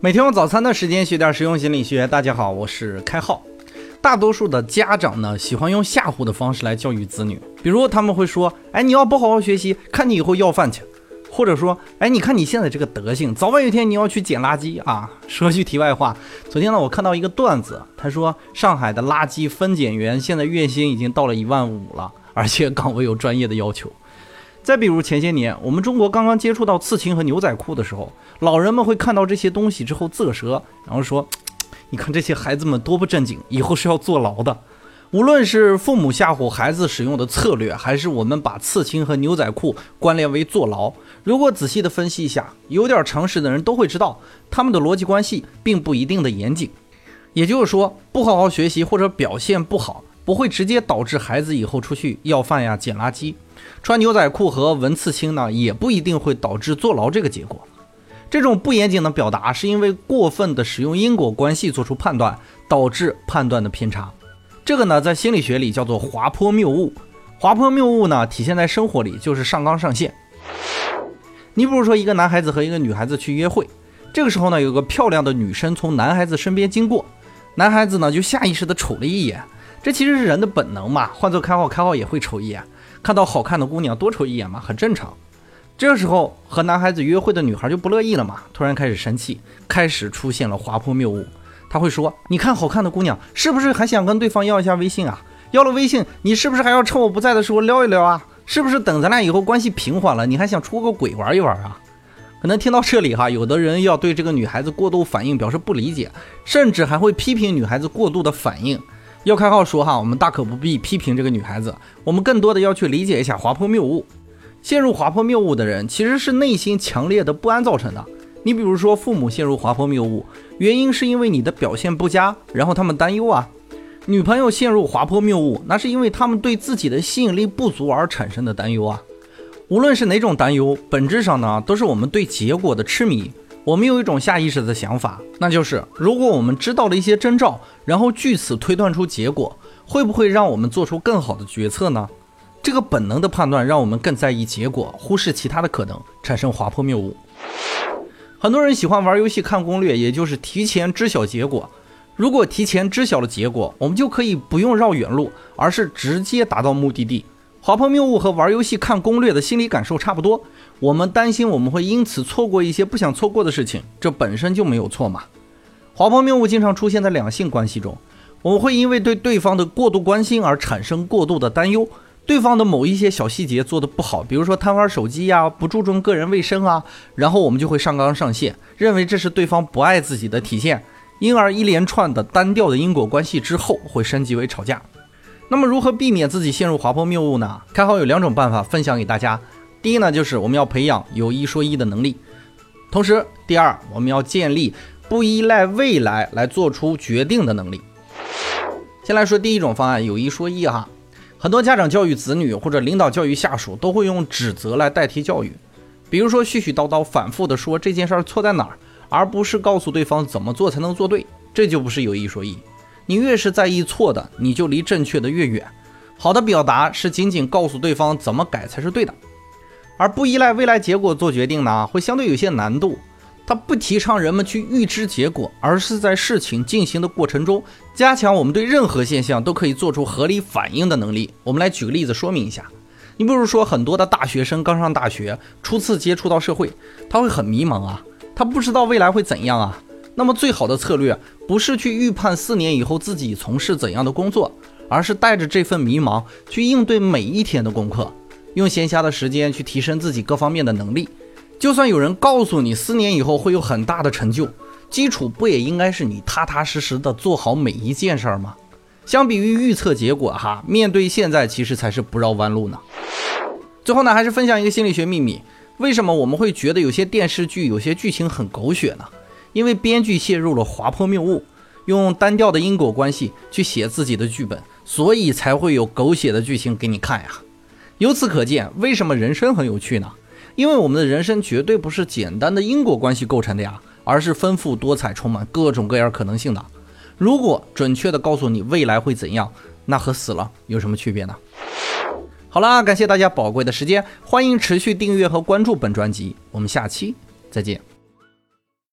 每天用早餐的时间学点实用心理学。大家好，我是开浩。大多数的家长呢，喜欢用吓唬的方式来教育子女，比如他们会说：“哎，你要不好好学习，看你以后要饭去。”或者说：“哎，你看你现在这个德行，早晚有一天你要去捡垃圾啊。”说句题外话，昨天呢，我看到一个段子，他说上海的垃圾分拣员现在月薪已经到了一万五了，而且岗位有专业的要求。再比如前些年，我们中国刚刚接触到刺青和牛仔裤的时候，老人们会看到这些东西之后啧舌，然后说：“你看这些孩子们多不正经，以后是要坐牢的。”无论是父母吓唬孩子使用的策略，还是我们把刺青和牛仔裤关联为坐牢，如果仔细的分析一下，有点常识的人都会知道，他们的逻辑关系并不一定的严谨。也就是说，不好好学习或者表现不好，不会直接导致孩子以后出去要饭呀、捡垃圾。穿牛仔裤和纹刺青呢，也不一定会导致坐牢这个结果。这种不严谨的表达，是因为过分的使用因果关系做出判断，导致判断的偏差。这个呢，在心理学里叫做滑坡谬误。滑坡谬误呢，体现在生活里就是上纲上线。你比如说，一个男孩子和一个女孩子去约会，这个时候呢，有个漂亮的女生从男孩子身边经过，男孩子呢就下意识的瞅了一眼。这其实是人的本能嘛，换做开号，开号也会瞅一眼。看到好看的姑娘多瞅一眼嘛，很正常。这时候和男孩子约会的女孩就不乐意了嘛，突然开始生气，开始出现了滑坡谬误。他会说：“你看好看的姑娘，是不是还想跟对方要一下微信啊？要了微信，你是不是还要趁我不在的时候撩一撩啊？是不是等咱俩以后关系平缓了，你还想出个轨玩一玩啊？”可能听到这里哈，有的人要对这个女孩子过度反应表示不理解，甚至还会批评女孩子过度的反应。要开号说哈，我们大可不必批评这个女孩子，我们更多的要去理解一下滑坡谬误。陷入滑坡谬误的人，其实是内心强烈的不安造成的。你比如说，父母陷入滑坡谬误，原因是因为你的表现不佳，然后他们担忧啊。女朋友陷入滑坡谬误，那是因为他们对自己的吸引力不足而产生的担忧啊。无论是哪种担忧，本质上呢，都是我们对结果的痴迷。我们有一种下意识的想法，那就是如果我们知道了一些征兆，然后据此推断出结果，会不会让我们做出更好的决策呢？这个本能的判断让我们更在意结果，忽视其他的可能，产生滑坡谬误。很多人喜欢玩游戏看攻略，也就是提前知晓结果。如果提前知晓了结果，我们就可以不用绕远路，而是直接达到目的地。滑坡谬误和玩游戏看攻略的心理感受差不多。我们担心我们会因此错过一些不想错过的事情，这本身就没有错嘛。滑坡谬误经常出现在两性关系中，我们会因为对对方的过度关心而产生过度的担忧。对方的某一些小细节做得不好，比如说贪玩手机呀，不注重个人卫生啊，然后我们就会上纲上线，认为这是对方不爱自己的体现，因而一连串的单调的因果关系之后会升级为吵架。那么如何避免自己陷入滑坡谬误呢？开好有两种办法分享给大家。第一呢，就是我们要培养有一说一的能力，同时，第二，我们要建立不依赖未来来做出决定的能力。先来说第一种方案，有一说一哈。很多家长教育子女或者领导教育下属，都会用指责来代替教育，比如说絮絮叨叨、反复的说这件事儿错在哪儿，而不是告诉对方怎么做才能做对，这就不是有一说一。你越是在意错的，你就离正确的越远。好的表达是仅仅告诉对方怎么改才是对的。而不依赖未来结果做决定呢，会相对有些难度。他不提倡人们去预知结果，而是在事情进行的过程中，加强我们对任何现象都可以做出合理反应的能力。我们来举个例子说明一下。你比如说，很多的大学生刚上大学，初次接触到社会，他会很迷茫啊，他不知道未来会怎样啊。那么最好的策略不是去预判四年以后自己从事怎样的工作，而是带着这份迷茫去应对每一天的功课。用闲暇的时间去提升自己各方面的能力，就算有人告诉你四年以后会有很大的成就，基础不也应该是你踏踏实实的做好每一件事儿吗？相比于预测结果，哈，面对现在其实才是不绕弯路呢。最后呢，还是分享一个心理学秘密：为什么我们会觉得有些电视剧有些剧情很狗血呢？因为编剧陷入了滑坡谬误，用单调的因果关系去写自己的剧本，所以才会有狗血的剧情给你看呀。由此可见，为什么人生很有趣呢？因为我们的人生绝对不是简单的因果关系构成的呀，而是丰富多彩、充满各种各样可能性的。如果准确的告诉你未来会怎样，那和死了有什么区别呢？好啦，感谢大家宝贵的时间，欢迎持续订阅和关注本专辑，我们下期再见。